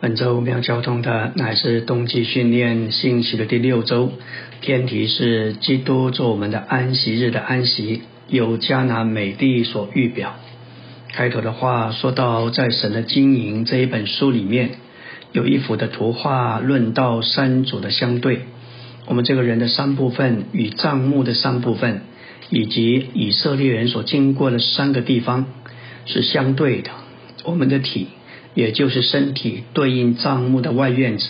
本周我们要交通的乃是冬季训练信息的第六周，天题是基督做我们的安息日的安息，由迦南美地所预表。开头的话说到，在神的经营这一本书里面，有一幅的图画论到三组的相对。我们这个人的三部分与帐幕的三部分，以及以色列人所经过的三个地方是相对的。我们的体。也就是身体对应帐幕的外院子，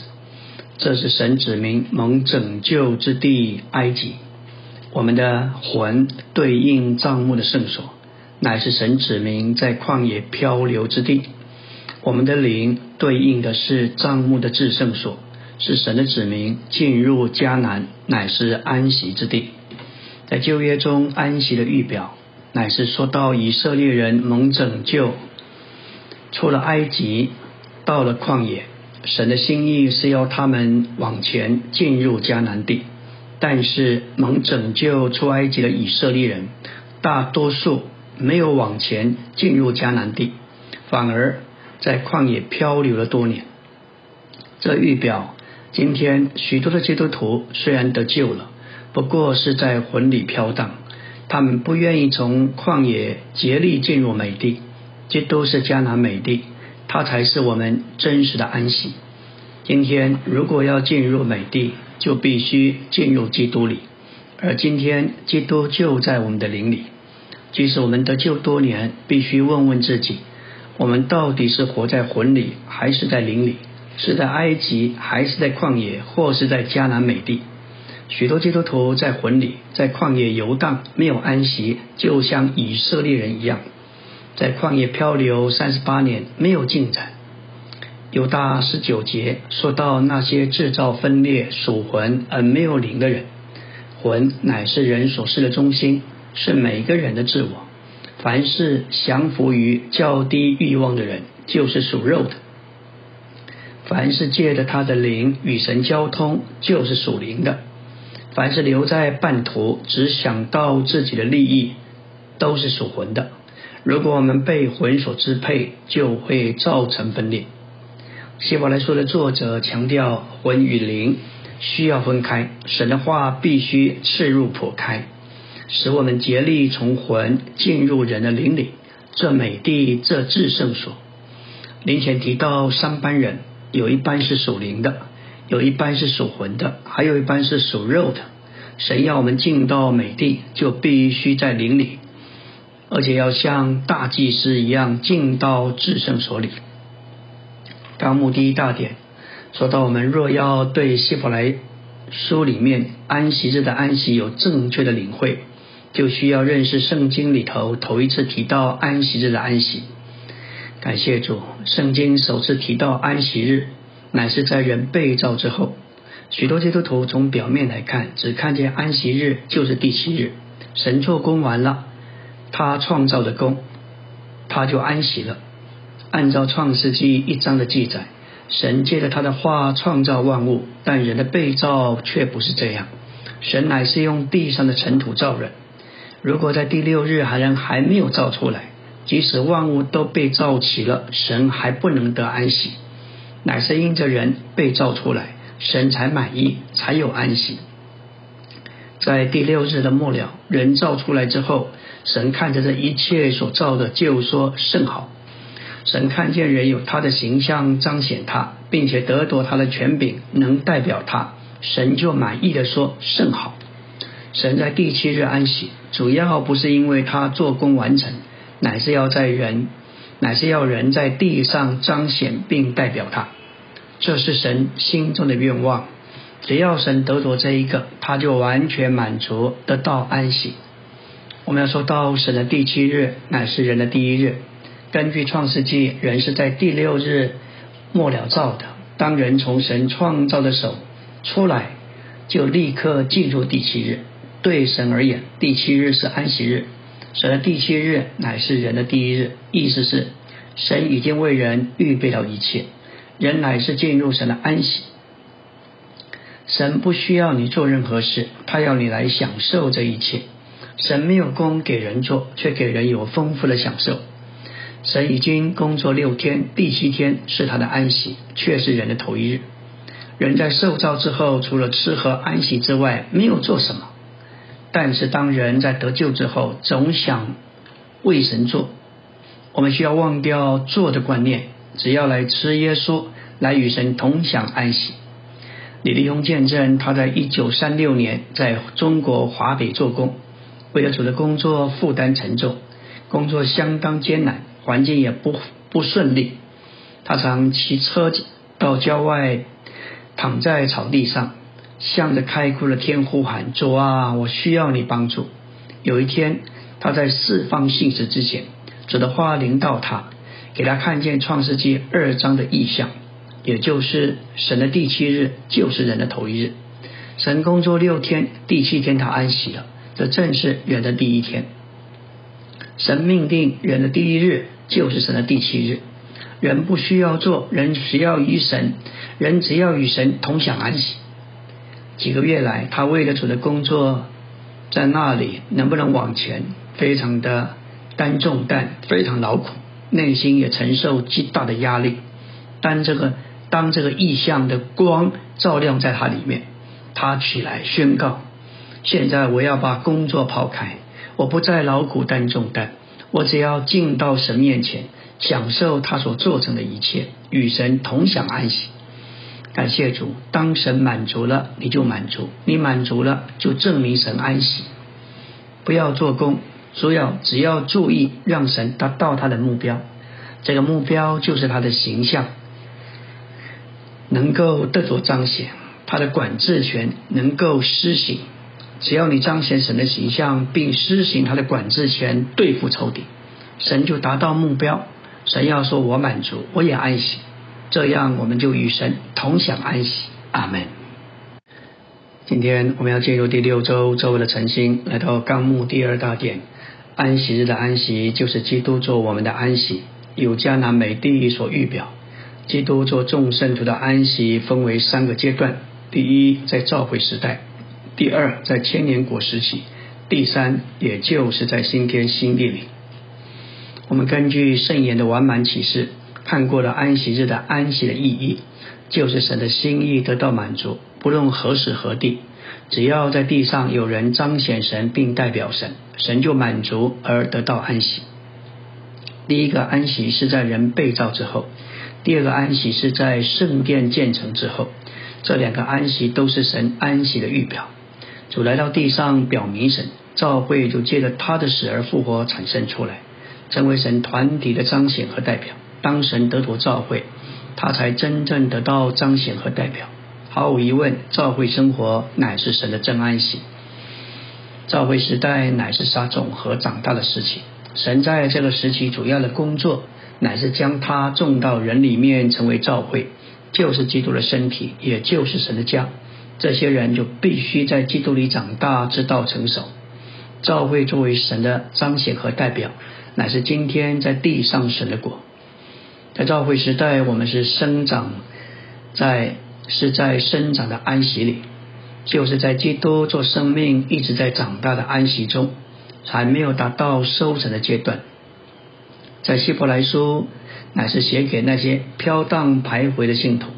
这是神指明蒙拯救之地埃及；我们的魂对应帐幕的圣所，乃是神指明在旷野漂流之地；我们的灵对应的是帐幕的至圣所，是神的指明进入迦南，乃是安息之地。在旧约中安息的预表，乃是说到以色列人蒙拯救。出了埃及，到了旷野，神的心意是要他们往前进入迦南地。但是蒙拯救出埃及的以色列人，大多数没有往前进入迦南地，反而在旷野漂流了多年。这预表今天许多的基督徒虽然得救了，不过是在魂里飘荡，他们不愿意从旷野竭力进入美地。基督是迦南美地，它才是我们真实的安息。今天如果要进入美地，就必须进入基督里，而今天基督就在我们的灵里。即使我们得救多年，必须问问自己：我们到底是活在魂里，还是在灵里？是在埃及，还是在旷野，或是在迦南美地？许多基督徒在魂里，在旷野游荡，没有安息，就像以色列人一样。在旷野漂流三十八年，没有进展。犹大十九节说到那些制造分裂、属魂而没有灵的人，魂乃是人所事的中心，是每个人的自我。凡是降服于较低欲望的人，就是属肉的；凡是借着他的灵与神交通，就是属灵的；凡是留在半途，只想到自己的利益，都是属魂的。如果我们被魂所支配，就会造成分裂。希伯来书的作者强调，魂与灵需要分开，神的话必须刺入破开，使我们竭力从魂进入人的灵里。这美地，这至圣所。灵前提到三班人，有一班是属灵的，有一班是属魂的，还有一班是属肉的。神要我们进到美地，就必须在灵里。而且要像大祭司一样进到至圣所里。纲目第一大点说到，我们若要对希伯来书里面安息日的安息有正确的领会，就需要认识圣经里头头一次提到安息日的安息。感谢主，圣经首次提到安息日，乃是在人被造之后。许多基督徒从表面来看，只看见安息日就是第七日，神做工完了。他创造的功，他就安息了。按照创世纪一章的记载，神借着他的话创造万物，但人的被造却不是这样。神乃是用地上的尘土造人。如果在第六日还人还没有造出来，即使万物都被造齐了，神还不能得安息。乃是因着人被造出来，神才满意，才有安息。在第六日的末了，人造出来之后，神看着这一切所造的，就说甚好。神看见人有他的形象，彰显他，并且得夺他的权柄，能代表他，神就满意的说甚好。神在第七日安息，主要不是因为他做工完成，乃是要在人，乃是要人在地上彰显并代表他，这是神心中的愿望。只要神得夺这一个，他就完全满足得到安息。我们要说到神的第七日乃是人的第一日。根据创世纪，人是在第六日末了造的。当人从神创造的手出来，就立刻进入第七日。对神而言，第七日是安息日。神的第七日乃是人的第一日，意思是神已经为人预备了一切，人乃是进入神的安息。神不需要你做任何事，他要你来享受这一切。神没有工给人做，却给人有丰富的享受。神已经工作六天，第七天是他的安息，却是人的头一日。人在受造之后，除了吃喝安息之外，没有做什么。但是当人在得救之后，总想为神做。我们需要忘掉做的观念，只要来吃耶稣，来与神同享安息。李立宏见证，他在一九三六年在中国华北做工，为了主的工作负担沉重，工作相当艰难，环境也不不顺利。他常骑车子到郊外，躺在草地上，向着开阔的天呼喊：“主啊，我需要你帮助。”有一天，他在释放信使之前，主的话临到他，给他看见创世纪二章的意象。也就是神的第七日就是人的头一日，神工作六天，第七天他安息了，这正是人的第一天。神命定人的第一日就是神的第七日，人不需要做，人只要与神，人只要与神同享安息。几个月来，他为了主的工作，在那里能不能往前，非常的担重担，非常劳苦，内心也承受极大的压力，但这个。当这个意象的光照亮在他里面，他起来宣告：现在我要把工作抛开，我不再劳苦担重担，我只要进到神面前，享受他所做成的一切，与神同享安息。感谢主，当神满足了，你就满足；你满足了，就证明神安息。不要做工，主要只要注意让神达到他的目标，这个目标就是他的形象。能够得着彰显，他的管制权能够施行。只要你彰显神的形象，并施行他的管制权对付仇敌，神就达到目标。神要说我满足，我也安息，这样我们就与神同享安息。阿门。今天我们要进入第六周周围的晨星，来到纲目第二大点，安息日的安息就是基督做我们的安息，有迦南美地所预表。基督做众圣徒的安息分为三个阶段：第一，在召会时代；第二，在千年国时期；第三，也就是在新天新地里。我们根据圣言的完满启示，看过了安息日的安息的意义，就是神的心意得到满足，不论何时何地，只要在地上有人彰显神并代表神，神就满足而得到安息。第一个安息是在人被造之后。第二个安息是在圣殿建成之后，这两个安息都是神安息的预表。主来到地上表明神，教会就借着他的死而复活产生出来，成为神团体的彰显和代表。当神得着教会，他才真正得到彰显和代表。毫无疑问，教会生活乃是神的真安息。教会时代乃是撒种和长大的时期。神在这个时期主要的工作。乃是将他种到人里面，成为教会，就是基督的身体，也就是神的家。这些人就必须在基督里长大，直到成熟。教会作为神的彰显和代表，乃是今天在地上神的果。在教会时代，我们是生长在是在生长的安息里，就是在基督做生命一直在长大的安息中，还没有达到收成的阶段。在希伯来书乃是写给那些飘荡徘徊的信徒，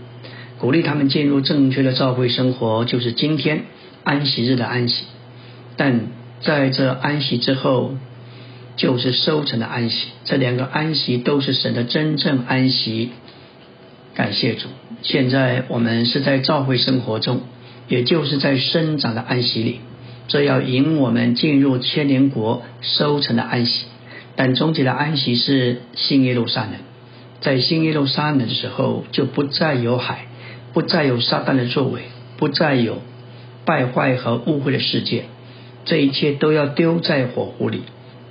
鼓励他们进入正确的教会生活，就是今天安息日的安息。但在这安息之后，就是收成的安息。这两个安息都是神的真正安息。感谢主！现在我们是在教会生活中，也就是在生长的安息里，这要引我们进入千年国收成的安息。但终极的安息是新耶路撒冷，在新耶路撒冷的时候，就不再有海，不再有撒旦的作为，不再有败坏和污秽的世界，这一切都要丢在火湖里。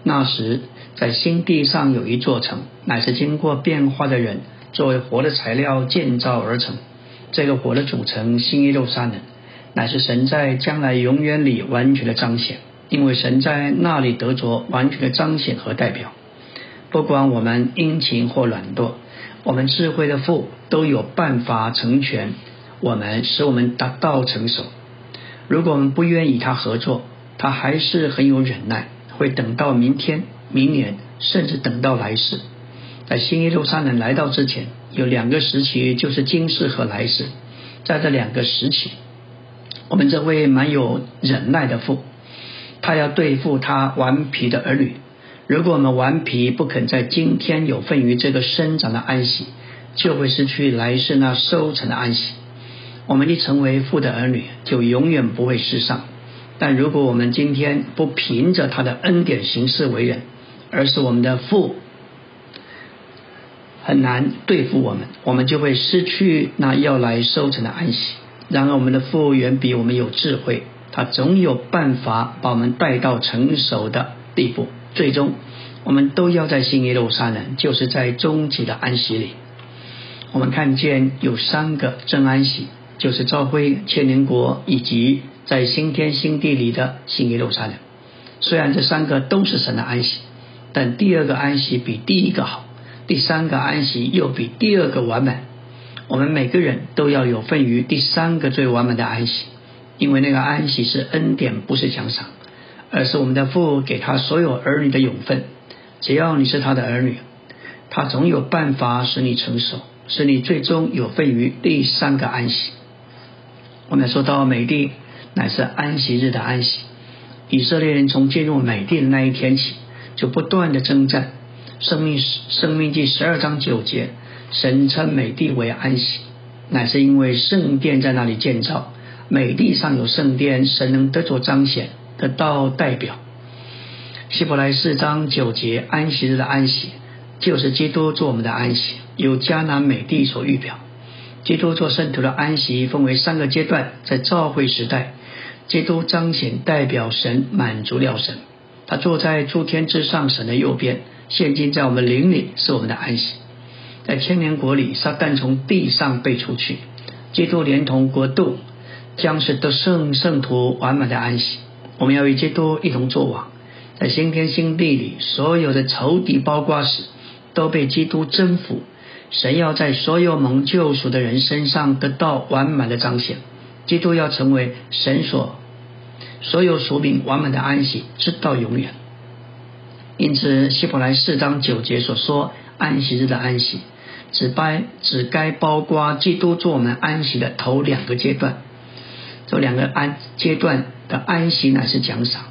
那时，在新地上有一座城，乃是经过变化的人作为活的材料建造而成。这个火的组成，新耶路撒冷，乃是神在将来永远里完全的彰显。因为神在那里得着完全的彰显和代表，不管我们殷勤或懒惰，我们智慧的父都有办法成全我们，使我们达到成熟。如果我们不愿与他合作，他还是很有忍耐，会等到明天、明年，甚至等到来世。在新耶路撒冷来到之前，有两个时期，就是今世和来世。在这两个时期，我们这位蛮有忍耐的父，他要对付他顽皮的儿女。如果我们顽皮不肯在今天有份于这个生长的安息，就会失去来世那收成的安息。我们一成为父的儿女，就永远不会失丧。但如果我们今天不凭着他的恩典行事为人，而是我们的父很难对付我们，我们就会失去那要来收成的安息。然而，我们的父远比我们有智慧，他总有办法把我们带到成熟的地步。最终，我们都要在新耶路撒冷，就是在终极的安息里。我们看见有三个真安息，就是召会千年国以及在新天新地里的新耶路撒冷。虽然这三个都是神的安息，但第二个安息比第一个好，第三个安息又比第二个完美。我们每个人都要有份于第三个最完美的安息，因为那个安息是恩典，不是奖赏，而是我们的父给他所有儿女的永分。只要你是他的儿女，他总有办法使你成熟。使你最终有份于第三个安息。我们说到美地乃是安息日的安息。以色列人从进入美地的那一天起，就不断的征战。生命生命记十二章九节，神称美地为安息，乃是因为圣殿在那里建造。美地上有圣殿，神能得着彰显，得到代表。希伯来四章九节，安息日的安息，就是基督做我们的安息。由迦南美地所预表，基督做圣徒的安息分为三个阶段。在召会时代，基督彰显代表神，满足了神。他坐在诸天之上神的右边，现今在我们灵里是我们的安息。在千年国里，撒旦从地上被除去，基督连同国度将是得圣圣徒完满的安息。我们要与基督一同作王，在新天新地里，所有的仇敌包括时都被基督征服。神要在所有蒙救赎的人身上得到完满的彰显，基督要成为神所所有属民完满的安息，直到永远。因此，希伯来四章九节所说安息日的安息，只该只该包括基督做我们安息的头两个阶段。这两个安阶段的安息乃是奖赏，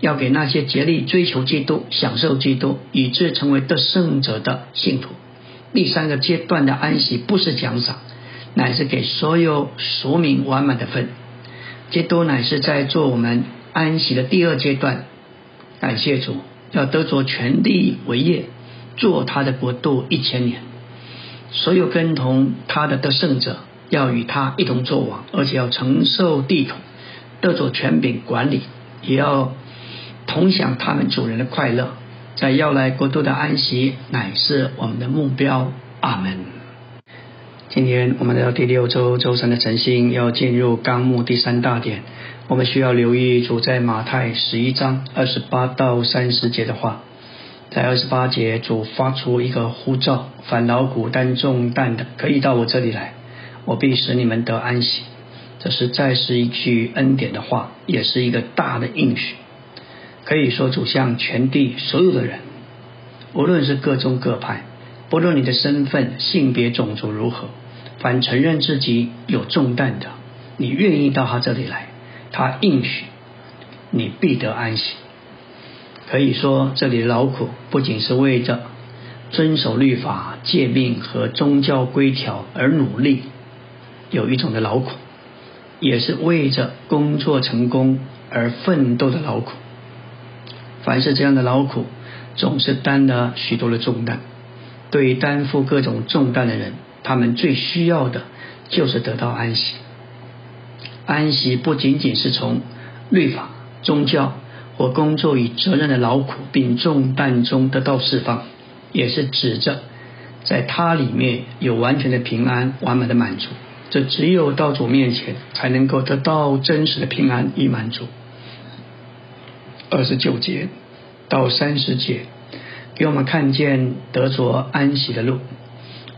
要给那些竭力追求基督、享受基督，以致成为得胜者的信徒。第三个阶段的安息不是奖赏，乃是给所有属民完满的份。基督乃是在做我们安息的第二阶段。感谢主，要得着全地为业，做他的国度一千年。所有跟同他的得胜者，要与他一同作王，而且要承受地土，得着权柄管理，也要同享他们主人的快乐。在要来国度的安息乃是我们的目标。阿门。今天我们来到第六周周三的晨星要进入纲目第三大点，我们需要留意主在马太十一章二十八到三十节的话。在二十八节，主发出一个呼召：凡劳苦担重担的，可以到我这里来，我必使你们得安息。这是再是一句恩典的话，也是一个大的应许。可以说，主向全地所有的人，无论是各宗各派，不论你的身份、性别、种族如何，凡承认自己有重担的，你愿意到他这里来，他应许你必得安息。可以说，这里的劳苦不仅是为着遵守律法、诫命和宗教规条而努力，有一种的劳苦，也是为着工作成功而奋斗的劳苦。凡是这样的劳苦，总是担了许多的重担。对于担负各种重担的人，他们最需要的就是得到安息。安息不仅仅是从律法、宗教或工作与责任的劳苦并重担中得到释放，也是指着在他里面有完全的平安、完满的满足。这只有到主面前才能够得到真实的平安与满足。二十九节到三十节，给我们看见得着安息的路。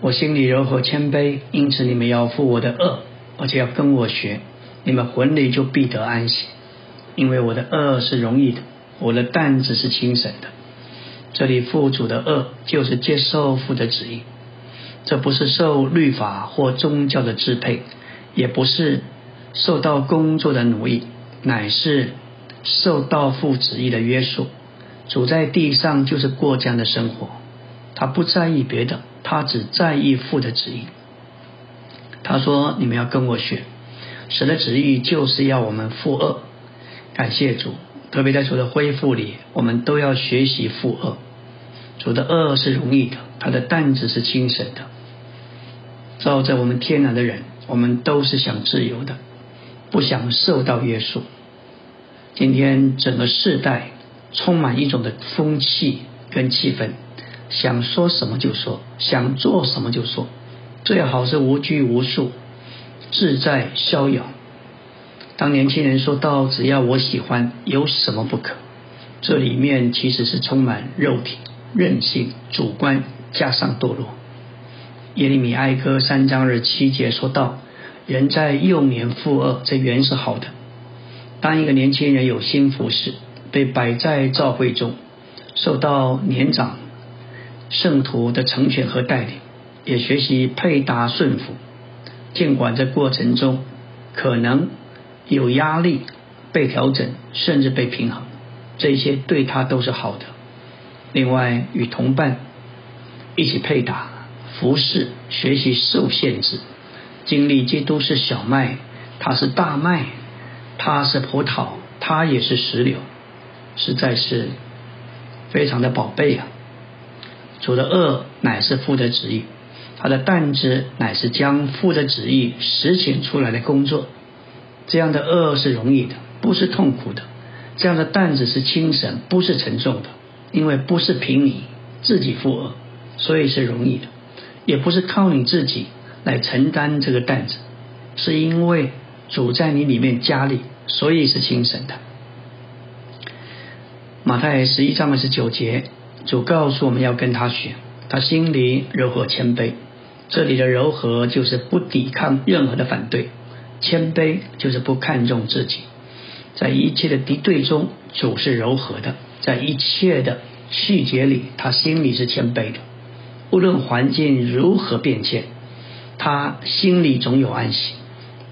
我心里柔和谦卑，因此你们要负我的恶，而且要跟我学，你们魂里就必得安息。因为我的恶是容易的，我的担子是轻省的。这里父主的恶就是接受父的旨意，这不是受律法或宗教的支配，也不是受到工作的奴役，乃是受到父旨意的约束。主在地上就是过这样的生活，他不在意别的，他只在意父的旨意。他说：“你们要跟我学，神的旨意就是要我们负恶。”感谢主。特别在主的恢复里，我们都要学习负恶。主的恶是容易的，他的担子是轻省的。照着我们天然的人，我们都是想自由的，不想受到约束。今天整个世代充满一种的风气跟气氛，想说什么就说，想做什么就说，最好是无拘无束、自在逍遥。当年轻人说到“只要我喜欢，有什么不可”，这里面其实是充满肉体、任性、主观，加上堕落。耶利米哀歌三章二七节说到：“人在幼年负恶，这原是好的。当一个年轻人有心服侍，被摆在教会中，受到年长圣徒的成全和带领，也学习配搭顺服，尽管这过程中可能。”有压力，被调整，甚至被平衡，这些对他都是好的。另外，与同伴一起配搭、服侍、学习受限制，经历基督是小麦，他是大麦，他是葡萄，他也是石榴，实在是非常的宝贝啊！主的恶乃是父的旨意，他的担子乃是将父的旨意实行出来的工作。这样的恶是容易的，不是痛苦的；这样的担子是轻省，不是沉重的。因为不是凭你自己负恶，所以是容易的；也不是靠你自己来承担这个担子，是因为主在你里面加力，所以是轻省的。马太十一章二十九节，主告诉我们要跟他学，他心里柔和谦卑。这里的柔和就是不抵抗任何的反对。谦卑就是不看重自己，在一切的敌对中，主是柔和的；在一切的细节里，他心里是谦卑的。无论环境如何变迁，他心里总有安息，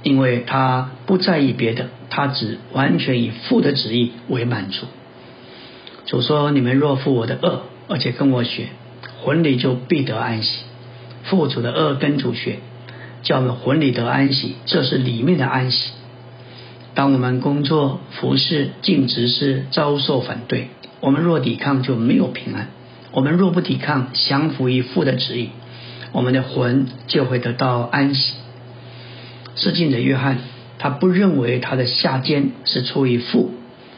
因为他不在意别的，他只完全以父的旨意为满足。主说：“你们若负我的恶，而且跟我学，魂里就必得安息。负主的恶跟主学。”叫我们魂里得安息，这是里面的安息。当我们工作、服侍、尽职事遭受反对，我们若抵抗就没有平安；我们若不抵抗，降服于父的旨意，我们的魂就会得到安息。是进的约翰，他不认为他的下监是出于父，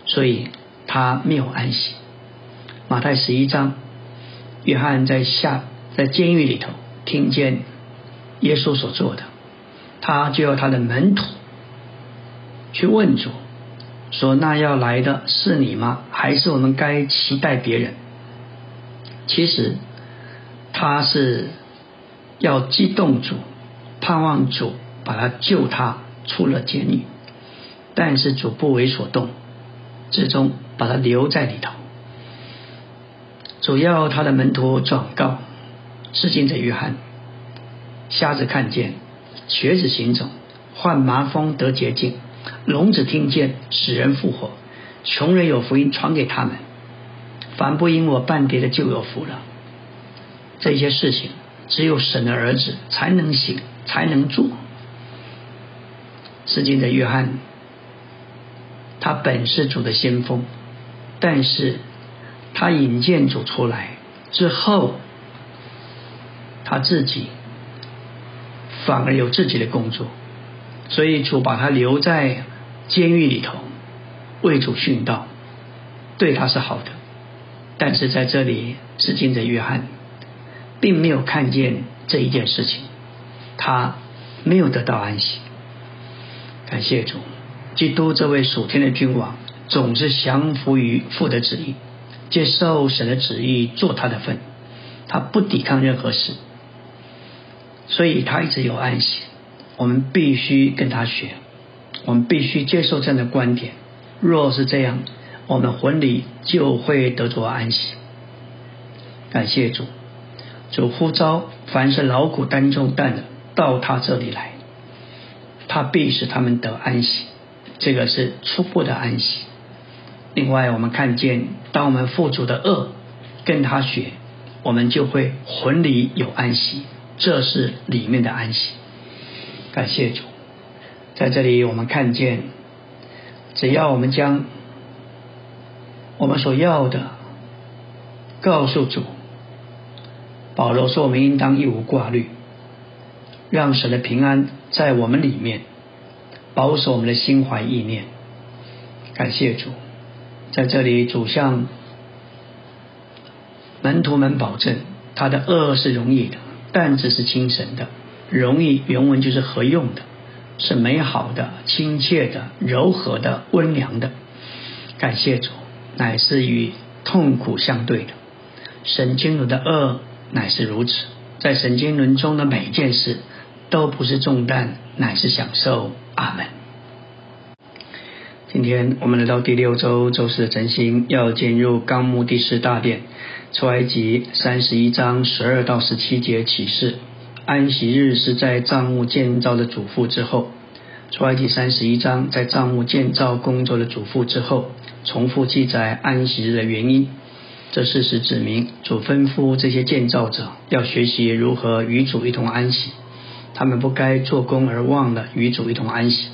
所以他没有安息。马太十一章，约翰在下在监狱里头听见。耶稣所做的，他就要他的门徒去问主，说：“那要来的是你吗？还是我们该期待别人？”其实他是要激动主，盼望主把他救他出了监狱，但是主不为所动，最终把他留在里头。主要他的门徒转告致敬者约翰。瞎子看见，瘸子行走，患麻风得洁净，聋子听见，使人复活，穷人有福音传给他们。凡不因我半跌的就有福了。这些事情只有神的儿子才能行，才能做。至今的约翰，他本是主的先锋，但是他引荐主出来之后，他自己。反而有自己的工作，所以主把他留在监狱里头为主殉道，对他是好的。但是在这里，是经的约翰并没有看见这一件事情，他没有得到安息。感谢主，基督这位属天的君王，总是降服于父的旨意，接受神的旨意做他的份，他不抵抗任何事。所以他一直有安息，我们必须跟他学，我们必须接受这样的观点。若是这样，我们魂里就会得着安息。感谢主，主呼召凡是劳苦担重担的，到他这里来，他必使他们得安息。这个是初步的安息。另外，我们看见，当我们父主的恶跟他学，我们就会魂里有安息，这是里面的安息。感谢主，在这里我们看见，只要我们将我们所要的告诉主，保罗说，我们应当一无挂虑，让神的平安在我们里面。保守我们的心怀意念，感谢主，在这里主向门徒们保证，他的恶是容易的，但只是精神的。容易原文就是合用的，是美好的、亲切的、柔和的、温良的。感谢主，乃是与痛苦相对的。神经轮的恶乃是如此，在神经轮中的每一件事都不是重担，乃是享受。阿门。今天我们来到第六周周四的晨星，要进入纲目第四大殿，出埃及三十一章十二到十七节启示。安息日是在帐幕建造的主妇之后，出埃及三十一章在帐幕建造工作的主妇之后，重复记载安息日的原因。这事实指明，主吩咐这些建造者要学习如何与主一同安息。他们不该做工而忘了与主一同安息。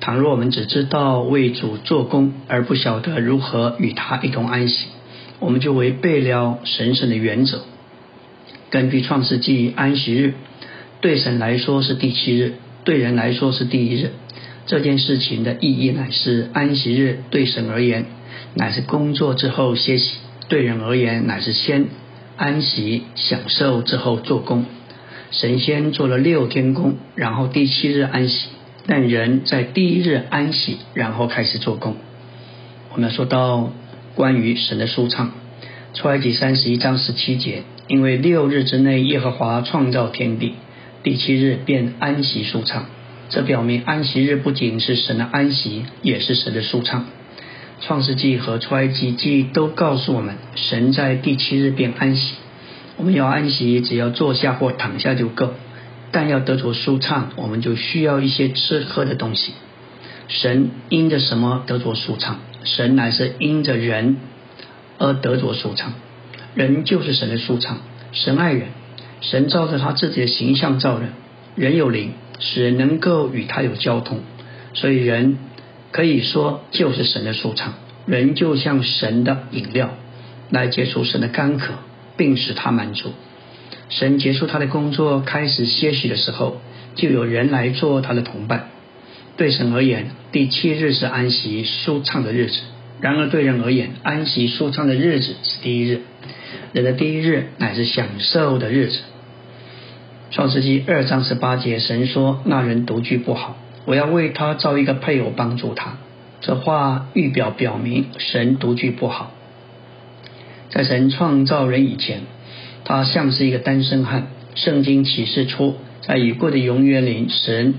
倘若我们只知道为主做工，而不晓得如何与他一同安息，我们就违背了神圣的原则。根据创世纪，安息日对神来说是第七日，对人来说是第一日。这件事情的意义乃是：安息日对神而言乃是工作之后歇息，对人而言乃是先安息享受之后做工。神仙做了六天工，然后第七日安息；但人在第一日安息，然后开始做工。我们说到关于神的舒畅，出埃及三十一章十七节，因为六日之内耶和华创造天地，第七日便安息舒畅。这表明安息日不仅是神的安息，也是神的舒畅。创世纪和出埃及记都告诉我们，神在第七日便安息。我们要安息，只要坐下或躺下就够；但要得着舒畅，我们就需要一些吃喝的东西。神因着什么得着舒畅？神乃是因着人而得着舒畅。人就是神的舒畅。神爱人，神照着他自己的形象造人。人有灵，使人能够与他有交通，所以人可以说就是神的舒畅。人就像神的饮料，来解除神的干渴。并使他满足。神结束他的工作，开始歇息的时候，就有人来做他的同伴。对神而言，第七日是安息舒畅的日子；然而对人而言，安息舒畅的日子是第一日。人的第一日乃是享受的日子。创世纪二章十八节，神说：“那人独居不好，我要为他造一个配偶帮助他。”这话预表表明神独居不好。在神创造人以前，他像是一个单身汉。圣经启示出，在已过的永远里，神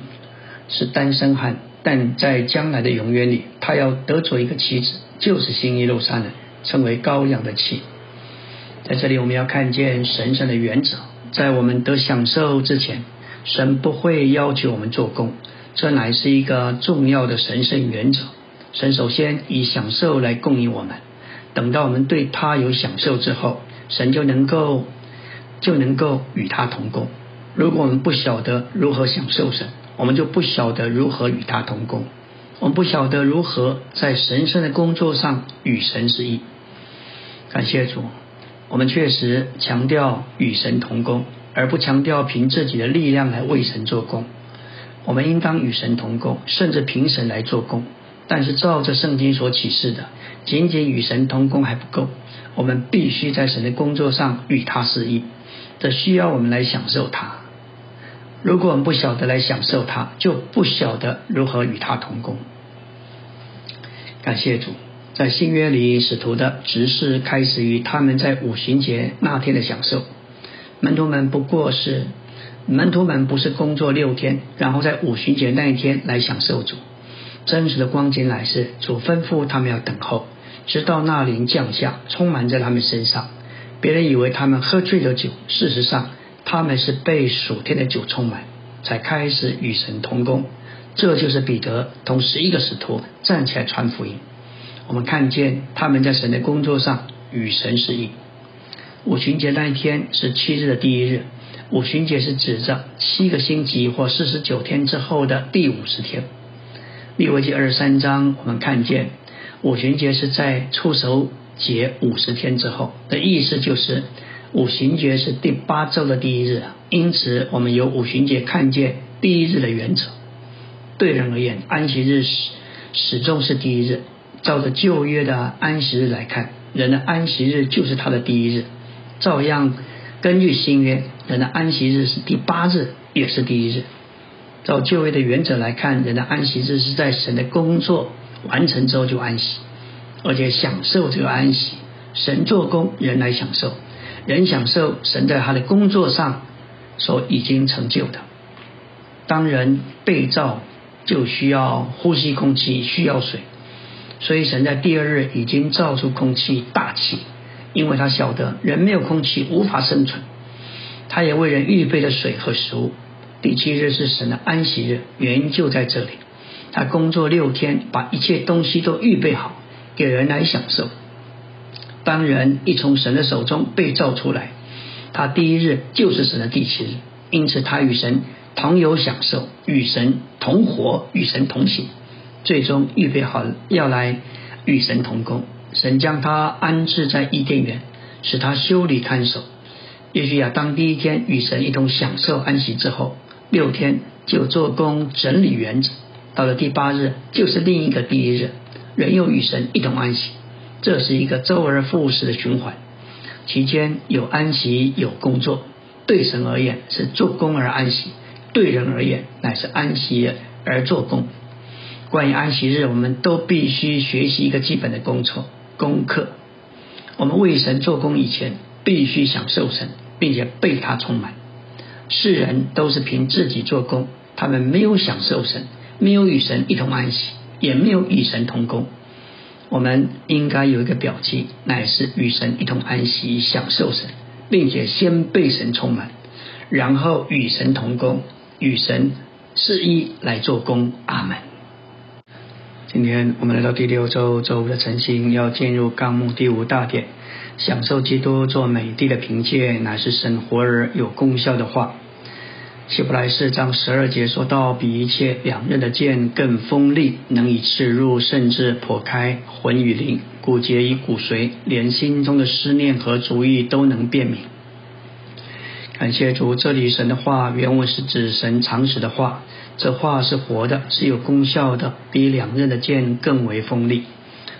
是单身汉；但在将来的永远里，他要得着一个妻子，就是新耶路撒冷，称为羔羊的妻。在这里，我们要看见神圣的原则：在我们得享受之前，神不会要求我们做工，这乃是一个重要的神圣原则。神首先以享受来供应我们。等到我们对他有享受之后，神就能够就能够与他同工。如果我们不晓得如何享受神，我们就不晓得如何与他同工。我们不晓得如何在神圣的工作上与神是一。感谢主，我们确实强调与神同工，而不强调凭自己的力量来为神做工。我们应当与神同工，甚至凭神来做工。但是照着圣经所启示的，仅仅与神同工还不够，我们必须在神的工作上与他适应，这需要我们来享受他。如果我们不晓得来享受他，就不晓得如何与他同工。感谢主，在新约里，使徒的执事开始于他们在五旬节那天的享受。门徒们不过是门徒们不是工作六天，然后在五旬节那一天来享受主。真实的光景乃是主吩咐他们要等候，直到那灵降下，充满在他们身上。别人以为他们喝醉了酒，事实上他们是被属天的酒充满，才开始与神同工。这就是彼得同十一个使徒站起来传福音。我们看见他们在神的工作上与神是一。五旬节那一天是七日的第一日，五旬节是指着七个星期或四十九天之后的第五十天。利未记二十三章，我们看见五旬节是在触手节五十天之后的意思，就是五行节是第八周的第一日。因此，我们由五行节看见第一日的原则。对人而言，安息日始始终是第一日。照着旧约的安息日来看，人的安息日就是他的第一日。照样，根据新约，人的安息日是第八日，也是第一日。照旧约的原则来看，人的安息日是在神的工作完成之后就安息，而且享受这个安息。神做工，人来享受，人享受神在他的工作上所已经成就的。当人被造，就需要呼吸空气，需要水。所以神在第二日已经造出空气大气，因为他晓得人没有空气无法生存，他也为人预备了水和食物。第七日是神的安息日，原因就在这里。他工作六天，把一切东西都预备好，给人来享受。当人一从神的手中被造出来，他第一日就是神的第七日，因此他与神同有享受，与神同活，与神同行。最终预备好要来与神同工，神将他安置在伊甸园，使他修理看守。也许亚当第一天与神一同享受安息之后，六天就做工整理园子，到了第八日就是另一个第一日，人又与神一同安息。这是一个周而复始的循环，期间有安息有工作。对神而言是做工而安息，对人而言乃是安息而做工。关于安息日，我们都必须学习一个基本的工作功课。我们为神做工以前，必须享受神，并且被他充满。世人都是凭自己做工，他们没有享受神，没有与神一同安息，也没有与神同工。我们应该有一个表记，乃是与神一同安息，享受神，并且先被神充满，然后与神同工，与神是一来做工。阿门。今天我们来到第六周周五的晨星，要进入纲目第五大点，享受基督做美地的凭借，乃是神活而有功效的话。希伯来四章十二节说到，比一切两刃的剑更锋利，能以刺入，甚至破开魂与灵、骨节与骨髓，连心中的思念和主意都能辨明。感谢主，这里神的话原文是指神常识的话。这话是活的，是有功效的，比两刃的剑更为锋利。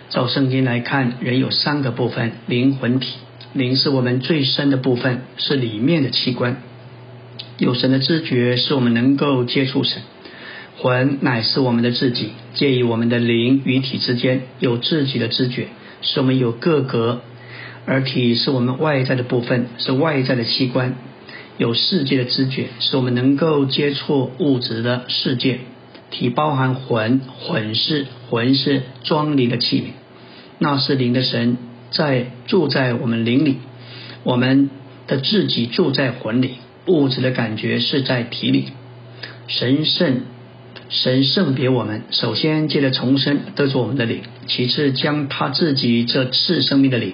照圣经来看，人有三个部分：灵魂体。灵是我们最深的部分，是里面的器官。有神的知觉，是我们能够接触神。魂乃是我们的自己，介于我们的灵与体之间，有自己的知觉，使我们有各格。而体是我们外在的部分，是外在的器官。有世界的知觉，使我们能够接触物质的世界。体包含魂，魂是魂是装灵的器皿，那是灵的神在住在我们灵里，我们的自己住在魂里，物质的感觉是在体里。神圣神圣别我们，首先借着重生得着我们的灵，其次将他自己这次生命的灵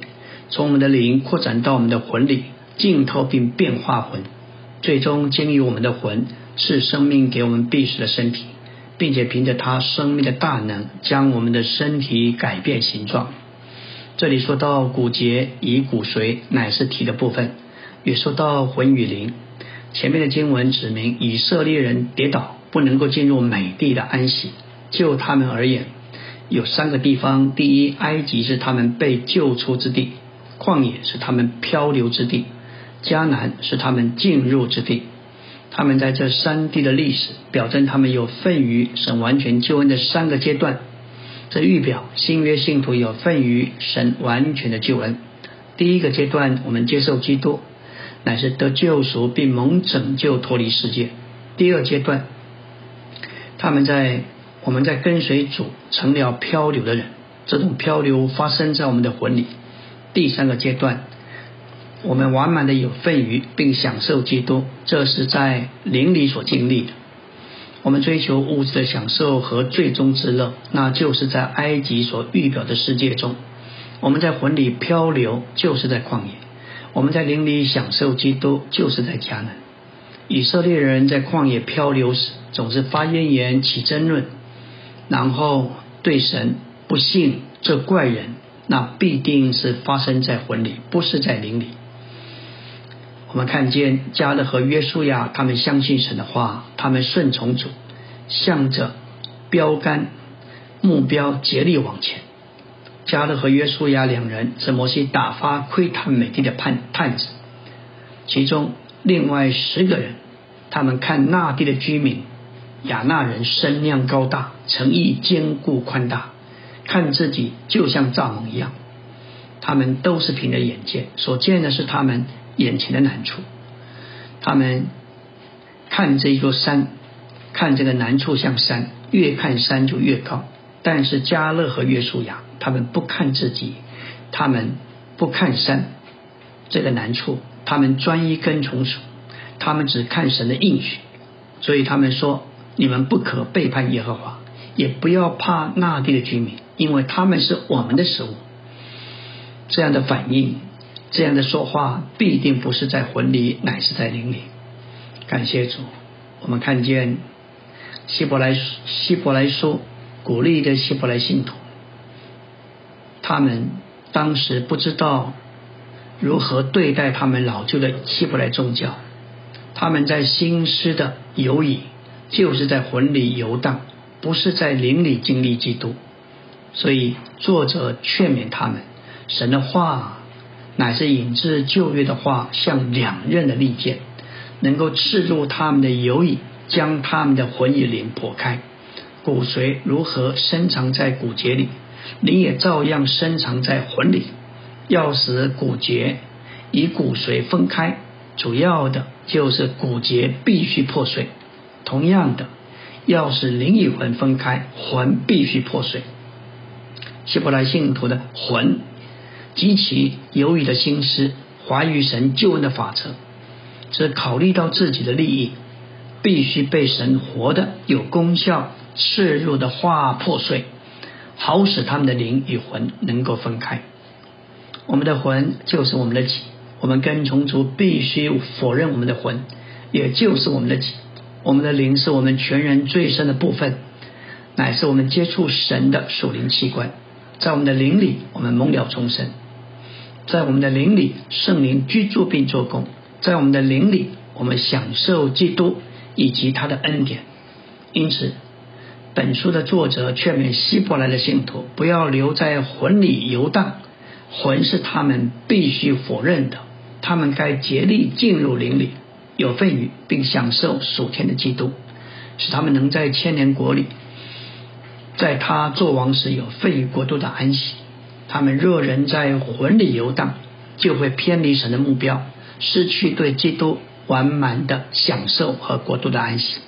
从我们的灵扩展到我们的魂里，浸透并变化魂。最终经历我们的魂，是生命给我们必死的身体，并且凭着他生命的大能，将我们的身体改变形状。这里说到骨节与骨髓乃是体的部分，也说到魂与灵。前面的经文指明以色列人跌倒，不能够进入美地的安息。就他们而言，有三个地方：第一，埃及是他们被救出之地；旷野是他们漂流之地。迦南是他们进入之地，他们在这三地的历史表征他们有份于神完全救恩的三个阶段。这预表新约信徒有份于神完全的救恩。第一个阶段，我们接受基督，乃是得救赎并蒙拯救脱离世界。第二阶段，他们在我们在跟随主成了漂流的人，这种漂流发生在我们的魂里。第三个阶段。我们完满的有份于并享受基督，这是在灵里所经历的。我们追求物质的享受和最终之乐，那就是在埃及所预表的世界中；我们在魂里漂流，就是在旷野；我们在灵里享受基督，就是在迦南。以色列人在旷野漂流时，总是发怨言、起争论，然后对神不信这怪人，那必定是发生在魂里，不是在灵里。我们看见加勒和约书亚，他们相信神的话，他们顺从主，向着标杆目标竭力往前。加勒和约书亚两人是摩西打发窥探美地的探探子，其中另外十个人，他们看那地的居民亚纳人身量高大，诚意坚固宽大，看自己就像蚱蜢一样。他们都是凭着眼见，所见的是他们。眼前的难处，他们看这一座山，看这个难处像山，越看山就越高。但是加勒和约书亚，他们不看自己，他们不看山这个难处，他们专一跟从主，他们只看神的应许。所以他们说：你们不可背叛耶和华，也不要怕那地的居民，因为他们是我们的食物。这样的反应。这样的说话必定不是在魂里，乃是在灵里。感谢主，我们看见希伯来希伯来书鼓励的希伯来信徒，他们当时不知道如何对待他们老旧的希伯来宗教，他们在新诗的游移，就是在魂里游荡，不是在灵里经历基督。所以作者劝勉他们，神的话。乃是引自旧约的话，像两刃的利剑，能够刺入他们的犹疑，将他们的魂与灵破开。骨髓如何深藏在骨节里，灵也照样深藏在魂里。要使骨节与骨髓分开，主要的就是骨节必须破碎。同样的，要使灵与魂分开，魂必须破碎。希伯来信徒的魂。极其犹豫的心思，怀疑神救恩的法则，只考虑到自己的利益，必须被神活的有功效刺入的话破碎，好使他们的灵与魂能够分开。我们的魂就是我们的己，我们跟从主必须否认我们的魂，也就是我们的己。我们的灵是我们全人最深的部分，乃是我们接触神的属灵器官。在我们的灵里，我们蒙了重生。在我们的灵里，圣灵居住并做工；在我们的灵里，我们享受基督以及他的恩典。因此，本书的作者劝勉希伯来的信徒不要留在魂里游荡，魂是他们必须否认的。他们该竭力进入灵里，有份于并享受属天的基督，使他们能在千年国里，在他做王时有份于国度的安息。他们若人在魂里游荡，就会偏离神的目标，失去对基督完满的享受和国度的安息。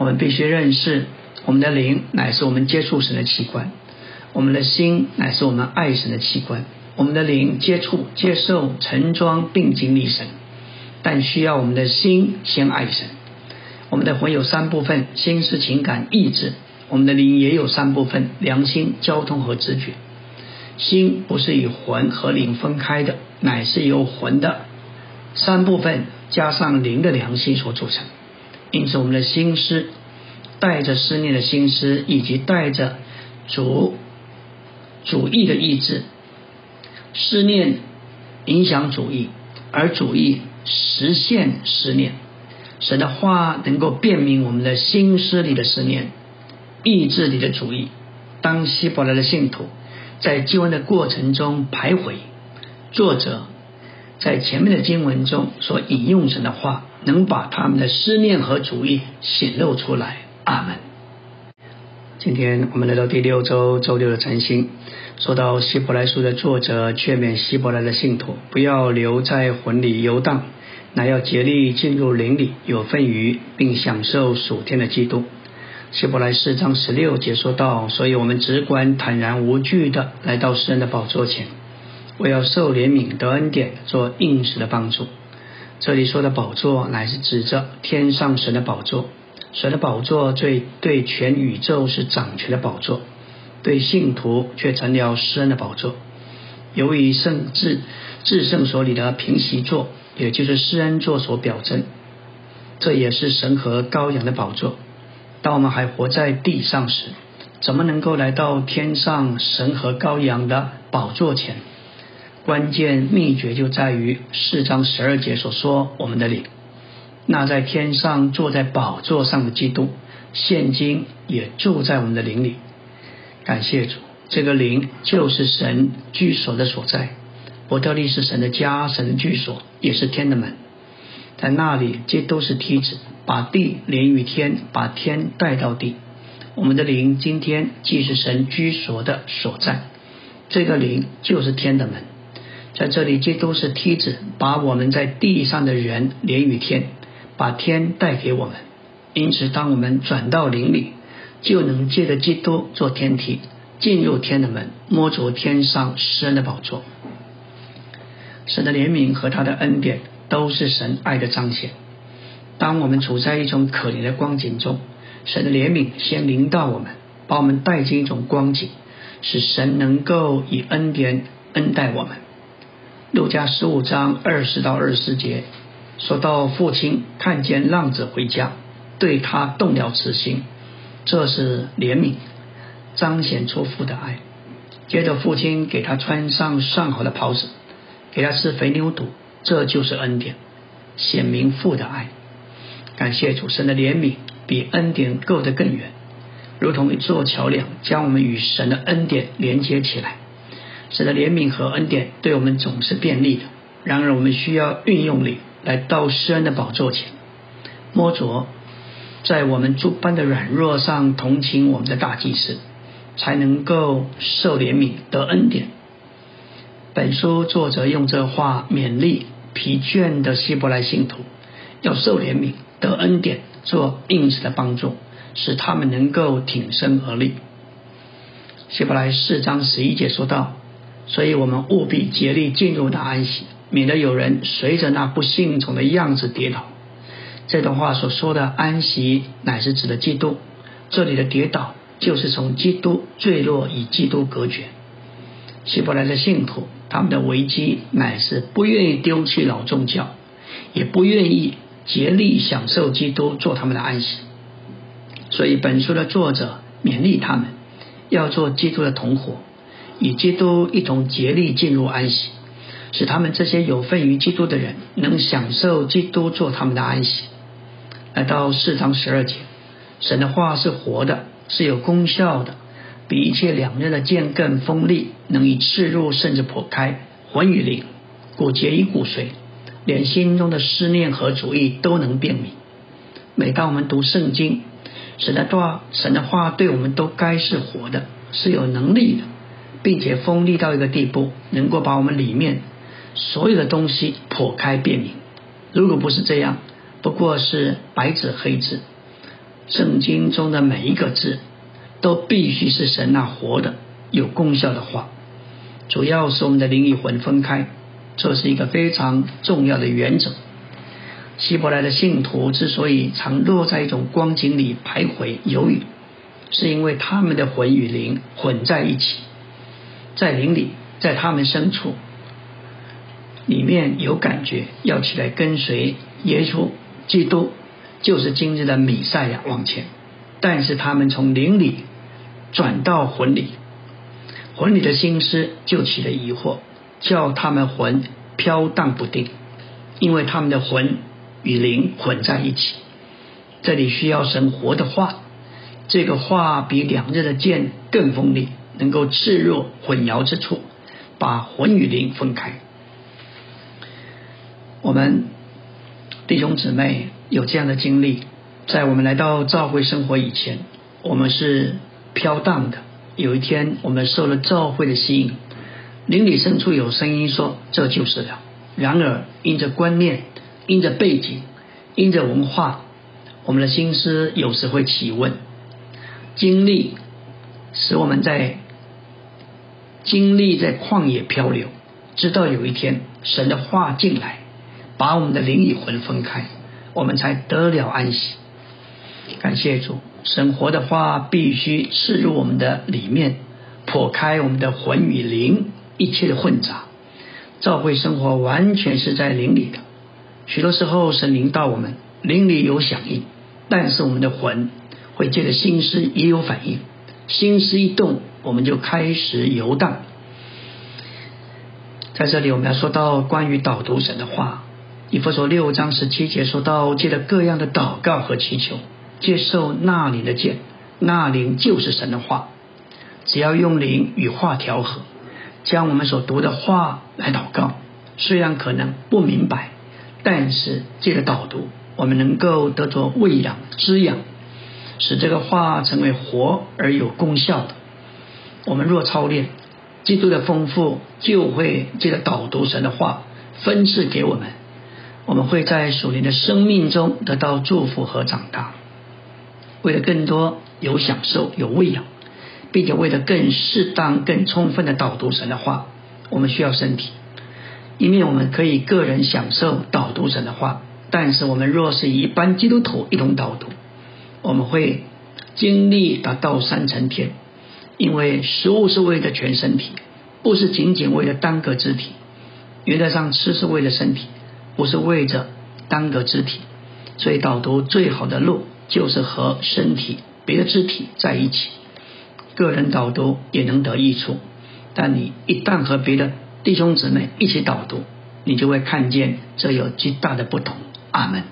我们必须认识，我们的灵乃是我们接触神的器官，我们的心乃是我们爱神的器官。我们的灵接触、接受、盛装并经历神，但需要我们的心先爱神。我们的魂有三部分：心是情感、意志。我们的灵也有三部分：良心、交通和直觉。心不是与魂和灵分开的，乃是由魂的三部分加上灵的良心所组成。因此，我们的心思带着思念的心思，以及带着主主义的意志，思念影响主义，而主义实现思念。神的话能够辨明我们的心思里的思念。意志里的主义，当希伯来的信徒在救恩的过程中徘徊，作者在前面的经文中所引用神的话，能把他们的思念和主义显露出来。阿门。今天我们来到第六周周六的晨星，说到希伯来书的作者劝勉希伯来的信徒不要留在魂里游荡，乃要竭力进入灵里，有份于并享受属天的基督。希伯来四章十六节说到：“所以我们只管坦然无惧的来到神的宝座前，我要受怜悯得恩典，做应时的帮助。这里说的宝座，乃是指着天上神的宝座。神的宝座对对全宇宙是掌权的宝座，对信徒却成了施恩的宝座。由于圣至至圣所里的平息座，也就是施恩座所表征，这也是神和羔羊的宝座。当我们还活在地上时，怎么能够来到天上神和羔羊的宝座前？关键秘诀就在于四章十二节所说我们的灵。那在天上坐在宝座上的基督，现今也住在我们的灵里。感谢主，这个灵就是神居所的所在。伯特利是神的家，神的居所，也是天的门。在那里，这都是梯子，把地连于天，把天带到地。我们的灵今天既是神居所的所在，这个灵就是天的门。在这里，基督是梯子，把我们在地上的人连与天。把天带给我们，因此，当我们转到灵里，就能借着基督做天梯，进入天的门，摸着天上神的宝座。神的怜悯和他的恩典都是神爱的彰显。当我们处在一种可怜的光景中，神的怜悯先临到我们，把我们带进一种光景，使神能够以恩典恩待我们。路加十五章二十到二十节。说到父亲看见浪子回家，对他动了慈心，这是怜悯，彰显出父的爱。接着父亲给他穿上上好的袍子，给他吃肥牛肚，这就是恩典，显明父的爱。感谢主神的怜悯比恩典够得更远，如同一座桥梁，将我们与神的恩典连接起来。神的怜悯和恩典对我们总是便利的，然而我们需要运用力。来到施恩的宝座前，摸着在我们诸般的软弱上同情我们的大祭司，才能够受怜悯得恩典。本书作者用这话勉励疲倦的希伯来信徒，要受怜悯得恩典，做应时的帮助，使他们能够挺身而立。希伯来四章十一节说道：“所以我们务必竭力进入那安息。”免得有人随着那不幸从的样子跌倒。这段话所说的安息，乃是指的基督。这里的跌倒，就是从基督坠落与基督隔绝。希伯来的信徒，他们的危机乃是不愿意丢弃老宗教，也不愿意竭力享受基督做他们的安息。所以本书的作者勉励他们，要做基督的同伙，与基督一同竭力进入安息。使他们这些有份于基督的人能享受基督做他们的安息。来到四章十二节，神的话是活的，是有功效的，比一切两刃的剑更锋利，能以刺入甚至破开魂与灵、骨节与骨髓，连心中的思念和主意都能辨明。每当我们读圣经，神的话，神的话对我们都该是活的，是有能力的，并且锋利到一个地步，能够把我们里面。所有的东西破开辨明，如果不是这样，不过是白纸黑字。圣经中的每一个字，都必须是神那活的、有功效的话。主要是我们的灵与魂分开，这是一个非常重要的原则。希伯来的信徒之所以常落在一种光景里徘徊犹豫，是因为他们的魂与灵混在一起，在灵里，在他们深处。里面有感觉要起来跟随耶稣基督，就是今日的米赛亚往前，但是他们从灵里转到魂里，魂里的心思就起了疑惑，叫他们魂飘荡不定，因为他们的魂与灵混在一起。这里需要神活的话，这个话比两日的剑更锋利，能够置入混淆之处，把魂与灵分开。我们弟兄姊妹有这样的经历，在我们来到教会生活以前，我们是飘荡的。有一天，我们受了教会的吸引，灵里深处有声音说：“这就是了。”然而，因着观念、因着背景、因着文化，我们的心思有时会起问。经历使我们在经历在旷野漂流，直到有一天神的话进来，把我们的灵与魂分开，我们才得了安息。感谢主，神活的话必须刺入我们的里面，破开我们的魂与灵一切的混杂。教会生活完全是在灵里的，许多时候神灵到我们灵里有响应，但是我们的魂会借着心思也有反应，心思一动，我们就开始游荡。在这里，我们要说到关于导读神的话，以弗所六章十七节说到，借着各样的祷告和祈求，接受那灵的剑，那灵就是神的话，只要用灵与话调和。将我们所读的话来祷告，虽然可能不明白，但是借着导读，我们能够得着喂养、滋养，使这个话成为活而有功效的。我们若操练基督的丰富，就会借着导读神的话分赐给我们，我们会在属灵的生命中得到祝福和长大。为了更多有享受、有喂养。并且为了更适当、更充分的导读神的话，我们需要身体。一面我们可以个人享受导读神的话，但是我们若是一般基督徒一同导读，我们会经历达到三层天。因为食物是为了全身体，不是仅仅为了单个肢体。原则上吃是为了身体，不是为着单个肢体。所以导读最好的路就是和身体别的肢体在一起。个人导读也能得益处，但你一旦和别的弟兄姊妹一起导读，你就会看见这有极大的不同。阿门。